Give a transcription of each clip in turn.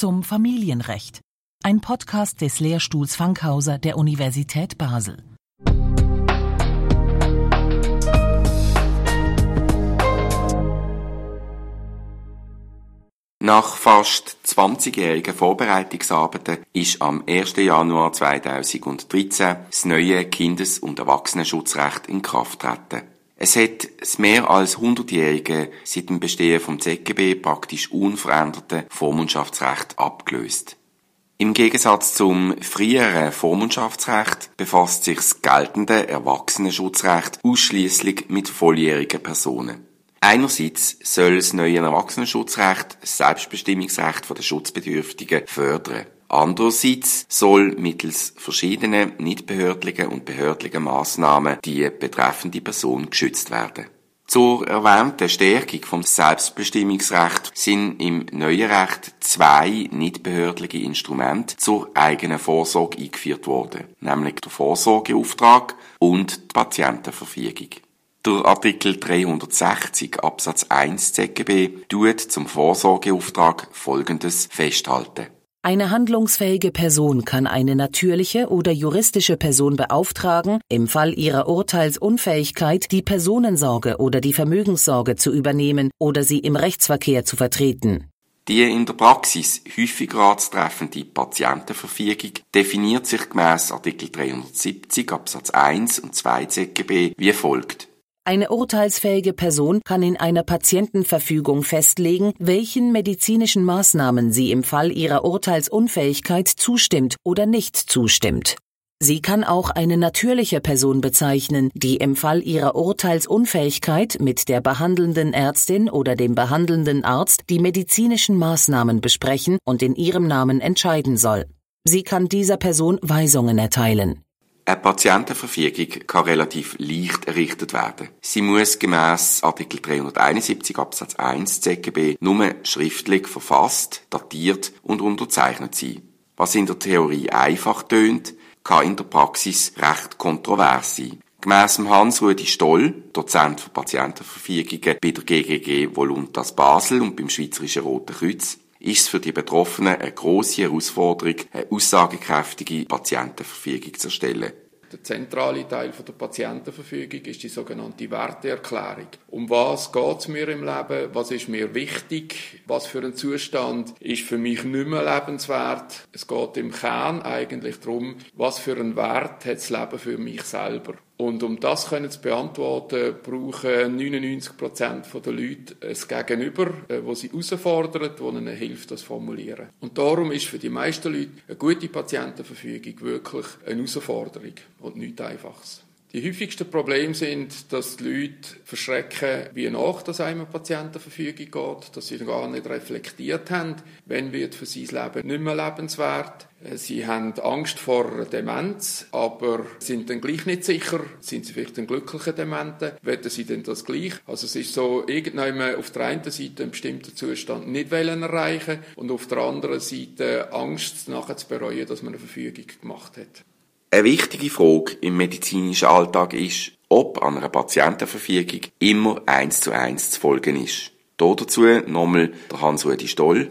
zum Familienrecht. Ein Podcast des Lehrstuhls Fankhauser der Universität Basel. Nach fast 20-jährigen Vorbereitungsarbeiten ist am 1. Januar 2013 das neue Kindes- und Erwachsenenschutzrecht in Kraft getreten. Es hat das mehr als 100-jährige seit dem Bestehen vom ZGB praktisch unveränderte Vormundschaftsrecht abgelöst. Im Gegensatz zum früheren Vormundschaftsrecht befasst sich das geltende Erwachsenenschutzrecht ausschließlich mit volljährigen Personen. Einerseits soll das neue Erwachsenenschutzrecht das Selbstbestimmungsrecht der Schutzbedürftigen fördern. Andererseits soll mittels verschiedenen nichtbehördlichen und behördlichen Maßnahmen die betreffende Person geschützt werden. Zur erwähnten Stärkung vom Selbstbestimmungsrecht sind im neuen Recht zwei nichtbehördliche Instrumente zur eigenen Vorsorge eingeführt worden, nämlich der Vorsorgeauftrag und die Patientenverfügung. Der Artikel 360 Absatz 1 ZGB tut zum Vorsorgeauftrag Folgendes festhalten. Eine handlungsfähige Person kann eine natürliche oder juristische Person beauftragen, im Fall ihrer Urteilsunfähigkeit die Personensorge oder die Vermögenssorge zu übernehmen oder sie im Rechtsverkehr zu vertreten. Die in der Praxis häufig anzutreffende Patientenverfügung definiert sich gemäß Artikel 370 Absatz 1 und 2 ZGB wie folgt. Eine urteilsfähige Person kann in einer Patientenverfügung festlegen, welchen medizinischen Maßnahmen sie im Fall ihrer Urteilsunfähigkeit zustimmt oder nicht zustimmt. Sie kann auch eine natürliche Person bezeichnen, die im Fall ihrer Urteilsunfähigkeit mit der behandelnden Ärztin oder dem behandelnden Arzt die medizinischen Maßnahmen besprechen und in ihrem Namen entscheiden soll. Sie kann dieser Person Weisungen erteilen. Eine Patientenverfügung kann relativ leicht errichtet werden. Sie muss gemäß Artikel 371 Absatz 1 ZGB nur schriftlich verfasst, datiert und unterzeichnet sein. Was in der Theorie einfach tönt, kann in der Praxis recht kontrovers sein. Gemäss Hans-Rudi Stoll, Dozent für Patientenverfügungen bei der GGG Voluntas Basel und beim Schweizerischen Roten Kreuz, ist es für die Betroffenen eine grosse Herausforderung, eine aussagekräftige Patientenverfügung zu erstellen. Der zentrale Teil der Patientenverfügung ist die sogenannte Werteerklärung. Um was geht es mir im Leben? Was ist mir wichtig? Was für ein Zustand ist für mich nicht mehr lebenswert? Es geht im Kern eigentlich darum, was für einen Wert hat das Leben für mich selber? Und um das zu beantworten, brauchen 99 Prozent der Leute ein Gegenüber, äh, wo sie herausfordert, wo ihnen hilft, das zu formulieren. Und darum ist für die meisten Leute eine gute Patientenverfügung wirklich eine Herausforderung und nichts Einfaches. Die häufigsten Probleme sind, dass die Leute verschrecken, wie nach das einem Patientenverfügung geht, dass sie gar nicht reflektiert haben, wenn wird für sie das Leben nicht mehr lebenswert. Sie haben Angst vor Demenz, aber sind dann gleich nicht sicher, sind sie vielleicht ein glücklicher Demente, werden sie denn das gleich? Also es ist so, irgendwann auf der einen Seite einen bestimmten Zustand nicht wollen erreichen und auf der anderen Seite Angst nachher zu bereuen, dass man eine Verfügung gemacht hat. Eine wichtige Frage im medizinischen Alltag ist, ob an einer Patientenverfügung immer eins zu eins zu folgen ist. Dazu nochmal der Hans-Rudi Stoll.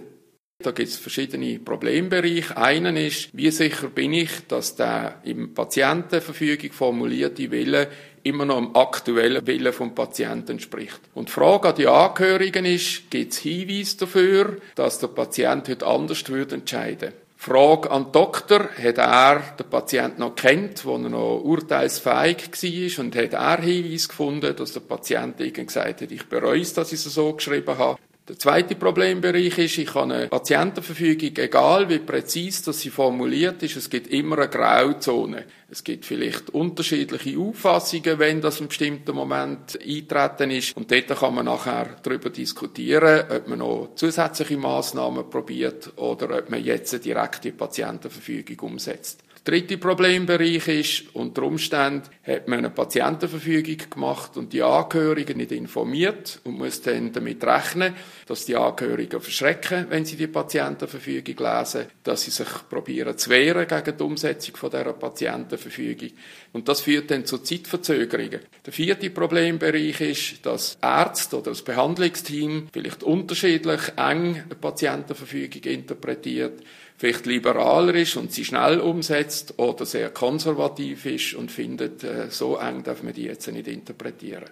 Da gibt es verschiedene Problembereiche. Einen ist, wie sicher bin ich, dass der im Patientenverfügung formulierte Wille immer noch dem aktuellen Willen vom Patienten entspricht. Und die Frage an die Angehörigen ist, gibt es Hinweise dafür, dass der Patient heute anders würde entscheiden Frage an den Doktor, hat er den Patienten noch kennt, wo er noch urteilsfähig war und hat er Hinweis gefunden, dass der Patient irgendwie gesagt hat, ich bereue es, dass ich es so geschrieben habe. Der zweite Problembereich ist, ich habe eine Patientenverfügung, egal wie präzise dass sie formuliert ist, es gibt immer eine Grauzone. Es gibt vielleicht unterschiedliche Auffassungen, wenn das im bestimmten Moment eintreten ist. Und dort kann man nachher darüber diskutieren, ob man noch zusätzliche Maßnahmen probiert oder ob man jetzt eine direkte Patientenverfügung umsetzt. Der dritte Problembereich ist, unter Umständen hat man eine Patientenverfügung gemacht und die Angehörigen nicht informiert und muss dann damit rechnen, dass die Angehörigen verschrecken, wenn sie die Patientenverfügung lesen, dass sie sich probieren zu wehren gegen die Umsetzung von dieser Patientenverfügung. Und das führt dann zu Zeitverzögerungen. Der vierte Problembereich ist, dass Ärzte oder das Behandlungsteam vielleicht unterschiedlich eng eine Patientenverfügung interpretiert vielleicht liberaler ist und sie schnell umsetzt oder sehr konservativ ist und findet, äh, so eng darf man die jetzt nicht interpretieren.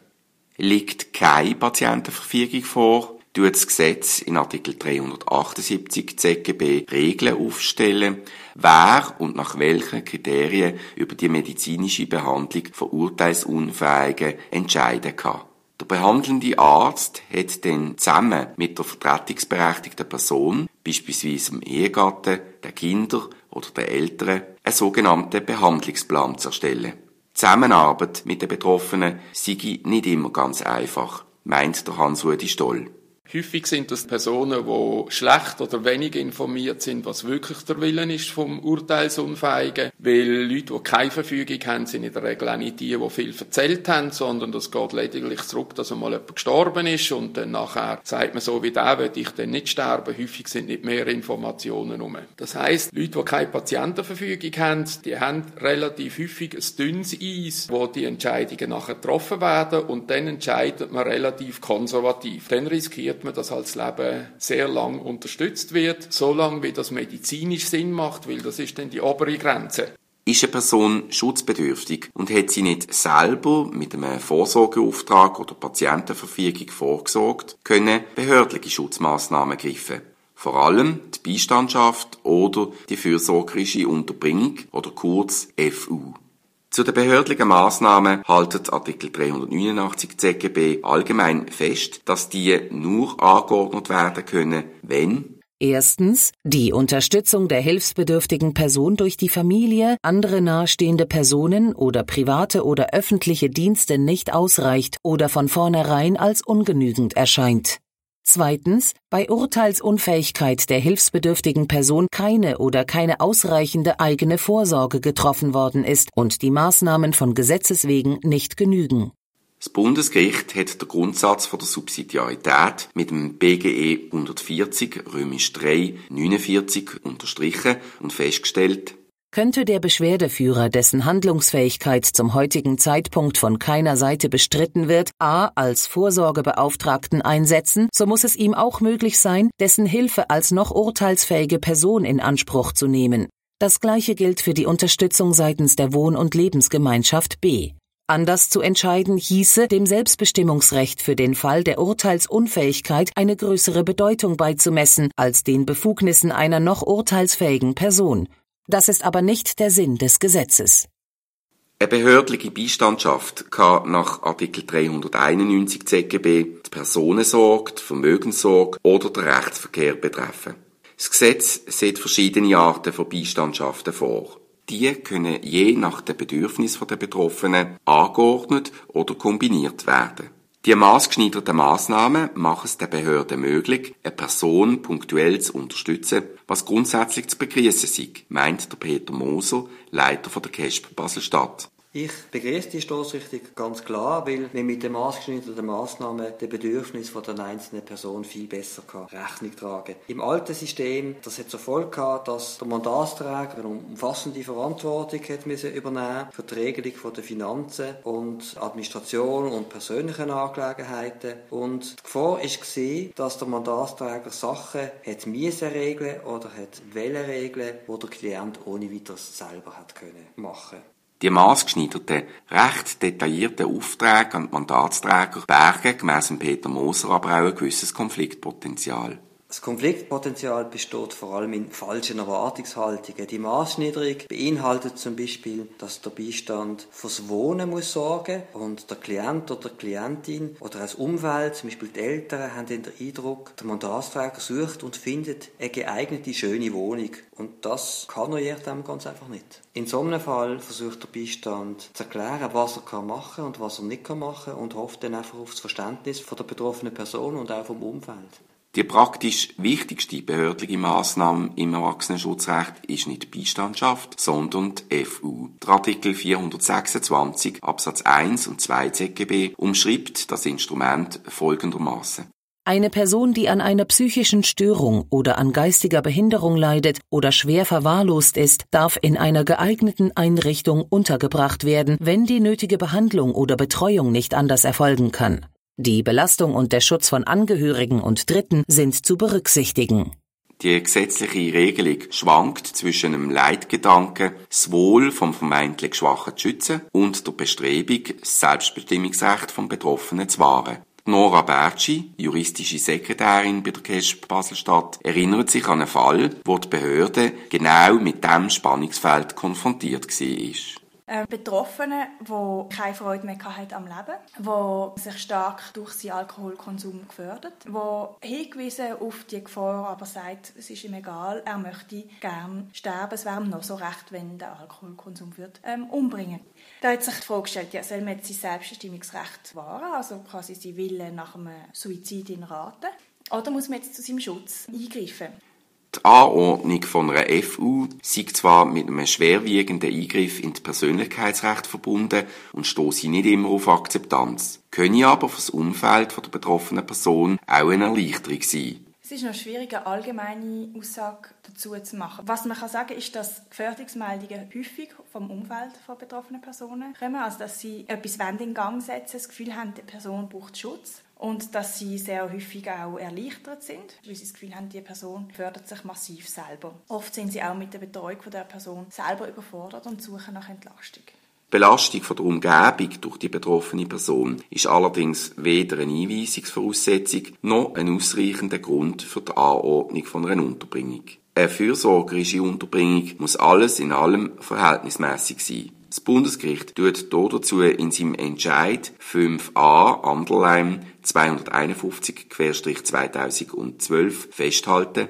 Liegt keine Patientenverfügung vor, tut das Gesetz in Artikel 378 ZGB Regeln aufstellen, wer und nach welchen Kriterien über die medizinische Behandlung von Urteilsunfähigen entscheiden kann. Der behandelnde Arzt hat dann zusammen mit der vertretungsberechtigten Person, beispielsweise dem Ehegatten, den Kindern oder den Eltern, einen sogenannten Behandlungsplan zu erstellen. Zusammenarbeit mit den Betroffenen sei nicht immer ganz einfach, meint der Hans-Rudi Stoll. Häufig sind das Personen, die schlecht oder wenig informiert sind, was wirklich der Willen ist vom Urteilsunfähigen. Weil Leute, die keine Verfügung haben, sind in der Regel auch nicht die, die viel erzählt haben, sondern das geht lediglich zurück, dass einmal jemand gestorben ist und dann nachher sagt man so wie der, will ich dann nicht sterben. Häufig sind nicht mehr Informationen rum. Das heisst, Leute, die keine Patientenverfügung haben, die haben relativ häufig ein dünnes Eis, wo die Entscheidungen nachher getroffen werden und dann entscheidet man relativ konservativ. Dann riskiert akzeptiert man, dass als Leben sehr lang unterstützt wird, so lange wie das medizinisch Sinn macht, weil das ist dann die obere Grenze. Ist eine Person schutzbedürftig und hat sie nicht selber mit einem Vorsorgeauftrag oder Patientenverfügung vorgesorgt, können behördliche Schutzmaßnahmen greifen. Vor allem die Beistandschaft oder die fürsorgerische Unterbringung oder kurz FU. Zu den behördlichen Maßnahmen haltet Artikel 389 ZGB allgemein fest, dass die nur angeordnet werden können, wenn Erstens die Unterstützung der hilfsbedürftigen Person durch die Familie, andere nahestehende Personen oder private oder öffentliche Dienste nicht ausreicht oder von vornherein als ungenügend erscheint. Zweitens, bei Urteilsunfähigkeit der hilfsbedürftigen Person keine oder keine ausreichende eigene Vorsorge getroffen worden ist und die Maßnahmen von Gesetzes wegen nicht genügen. Das Bundesgericht hat den Grundsatz von der Subsidiarität mit dem BGE 140 römisch 3 49 unterstrichen und festgestellt, könnte der Beschwerdeführer, dessen Handlungsfähigkeit zum heutigen Zeitpunkt von keiner Seite bestritten wird, a. als Vorsorgebeauftragten einsetzen, so muss es ihm auch möglich sein, dessen Hilfe als noch urteilsfähige Person in Anspruch zu nehmen. Das gleiche gilt für die Unterstützung seitens der Wohn- und Lebensgemeinschaft B. Anders zu entscheiden hieße, dem Selbstbestimmungsrecht für den Fall der Urteilsunfähigkeit eine größere Bedeutung beizumessen als den Befugnissen einer noch urteilsfähigen Person. Das ist aber nicht der Sinn des Gesetzes. Eine behördliche Beistandschaft kann nach Artikel 391 ZGB die Personensorge, die Vermögenssorge oder den Rechtsverkehr betreffen. Das Gesetz sieht verschiedene Arten von Beistandschaften vor. Die können je nach den Bedürfnissen der Betroffenen angeordnet oder kombiniert werden. Die maßgeschneiderten Massnahmen machen es der Behörde möglich, eine Person punktuell zu unterstützen, was grundsätzlich zu begrüßen sei, meint der Peter Moser, Leiter der KESP Basel-Stadt. Ich begrüße die Stoßrichtung ganz klar, weil man mit den maßgeschneiderten Massnahmen den Bedürfnissen der einzelnen Person viel besser kann Rechnung tragen Im alten System, das hat zur Folge gehabt, dass der Mandatsträger eine umfassende Verantwortung hat müssen übernehmen für die Regelung der Finanzen und Administration und persönlichen Angelegenheiten. Und die Gefahr war, dass der Mandatsträger Sachen hat müssen regeln oder hat regeln, die der Klient ohne weiteres selber hat können machen die maßgeschneiderten, recht detaillierten Aufträge an die Mandatsträger bergen gemäss Peter Moser aber auch ein gewisses Konfliktpotenzial. Das Konfliktpotenzial besteht vor allem in falschen Erwartungshaltungen. Die Maßniederung beinhaltet zum Beispiel, dass der Beistand fürs Wohnen muss sorgen und der Klient oder die Klientin oder als Umwelt, zum Beispiel die Eltern, haben den Eindruck, der Mandatsträger sucht und findet eine geeignete, schöne Wohnung. Und das kann er jedem ganz einfach nicht. In so einem Fall versucht der Beistand zu erklären, was er machen kann und was er nicht machen kann und hofft dann einfach auf das Verständnis von der betroffenen Person und auch vom Umfeld. Die praktisch wichtigste behördliche Maßnahme im Erwachsenenschutzrecht ist nicht Beistandschaft, sondern die FU. Der Artikel 426 Absatz 1 und 2 ZGB umschreibt das Instrument folgendermaßen. Eine Person, die an einer psychischen Störung oder an geistiger Behinderung leidet oder schwer verwahrlost ist, darf in einer geeigneten Einrichtung untergebracht werden, wenn die nötige Behandlung oder Betreuung nicht anders erfolgen kann. Die Belastung und der Schutz von Angehörigen und Dritten sind zu berücksichtigen. Die gesetzliche Regelung schwankt zwischen einem Leitgedanken, das Wohl vom vermeintlich Schwachen zu schützen und der Bestrebung, das Selbstbestimmungsrecht vom Betroffenen zu wahren. Nora Bertschi, juristische Sekretärin bei der KESB Baselstadt, erinnert sich an einen Fall, wo die Behörde genau mit diesem Spannungsfeld konfrontiert war. Äh, Betroffene, die keine Freude mehr hatten am Leben, die sich stark durch seinen Alkoholkonsum gefördert, die hingewiesen auf die Gefahr aber sagt, es ist ihm egal, er möchte gern sterben, es wäre ihm noch so recht, wenn der Alkoholkonsum wird, ähm, umbringen. Da hat sich die Frage gestellt, ja, soll man jetzt sein Selbstbestimmungsrecht wahren, also quasi sein Wille nach einem Suizid in Raten, oder muss man jetzt zu seinem Schutz eingreifen? Die Anordnung von einer FU sei zwar mit einem schwerwiegenden Eingriff in die Persönlichkeitsrecht verbunden und stoße nicht immer auf Akzeptanz, könne aber für das Umfeld der betroffenen Person auch eine Erleichterung sein. Es ist noch schwierig, eine allgemeine Aussage dazu zu machen. Was man kann sagen ist, dass Gefährdungsmeldungen häufig vom Umfeld von betroffenen Personen kommen, also dass sie etwas in Gang setzen, das Gefühl haben, die Person braucht Schutz und dass sie sehr häufig auch erleichtert sind, weil sie das Gefühl haben, die Person fördert sich massiv selber. Oft sind sie auch mit der Betreuung der Person selber überfordert und suchen nach Entlastung. Belastung von der Umgebung durch die betroffene Person ist allerdings weder eine Einweisungsvoraussetzung noch ein ausreichender Grund für die Anordnung von einer Unterbringung. Eine fürsorgerische Unterbringung muss alles in allem verhältnismäßig sein. Das Bundesgericht tut dazu in seinem Entscheid 5a Underline 251-2012 festhalten,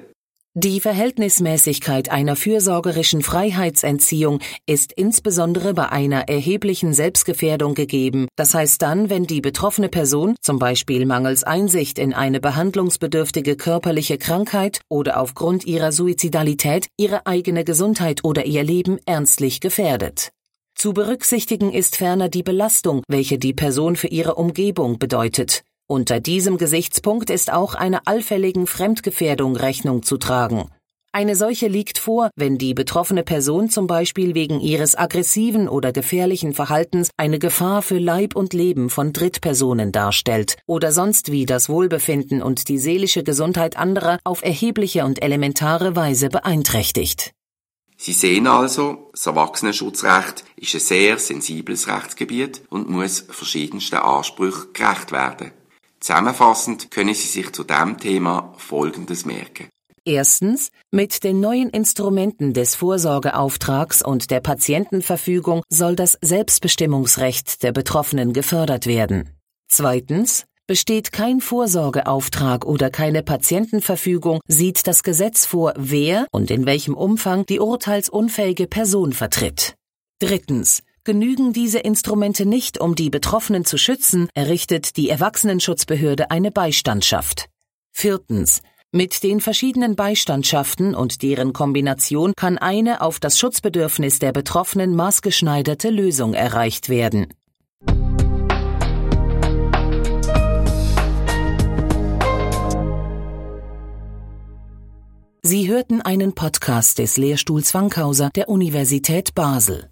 die Verhältnismäßigkeit einer fürsorgerischen Freiheitsentziehung ist insbesondere bei einer erheblichen Selbstgefährdung gegeben, das heißt dann, wenn die betroffene Person, zum Beispiel mangels Einsicht in eine behandlungsbedürftige körperliche Krankheit oder aufgrund ihrer Suizidalität, ihre eigene Gesundheit oder ihr Leben ernstlich gefährdet. Zu berücksichtigen ist ferner die Belastung, welche die Person für ihre Umgebung bedeutet. Unter diesem Gesichtspunkt ist auch einer allfälligen Fremdgefährdung Rechnung zu tragen. Eine solche liegt vor, wenn die betroffene Person zum Beispiel wegen ihres aggressiven oder gefährlichen Verhaltens eine Gefahr für Leib und Leben von Drittpersonen darstellt oder sonst wie das Wohlbefinden und die seelische Gesundheit anderer auf erhebliche und elementare Weise beeinträchtigt. Sie sehen also, das Erwachsenenschutzrecht ist ein sehr sensibles Rechtsgebiet und muss verschiedensten Ansprüchen gerecht werden. Zusammenfassend können Sie sich zu diesem Thema Folgendes merken. Erstens, mit den neuen Instrumenten des Vorsorgeauftrags und der Patientenverfügung soll das Selbstbestimmungsrecht der Betroffenen gefördert werden. Zweitens, besteht kein Vorsorgeauftrag oder keine Patientenverfügung, sieht das Gesetz vor, wer und in welchem Umfang die urteilsunfähige Person vertritt. Drittens, Genügen diese Instrumente nicht, um die Betroffenen zu schützen, errichtet die Erwachsenenschutzbehörde eine Beistandschaft. Viertens. Mit den verschiedenen Beistandschaften und deren Kombination kann eine auf das Schutzbedürfnis der Betroffenen maßgeschneiderte Lösung erreicht werden. Sie hörten einen Podcast des Lehrstuhls Wankhauser der Universität Basel.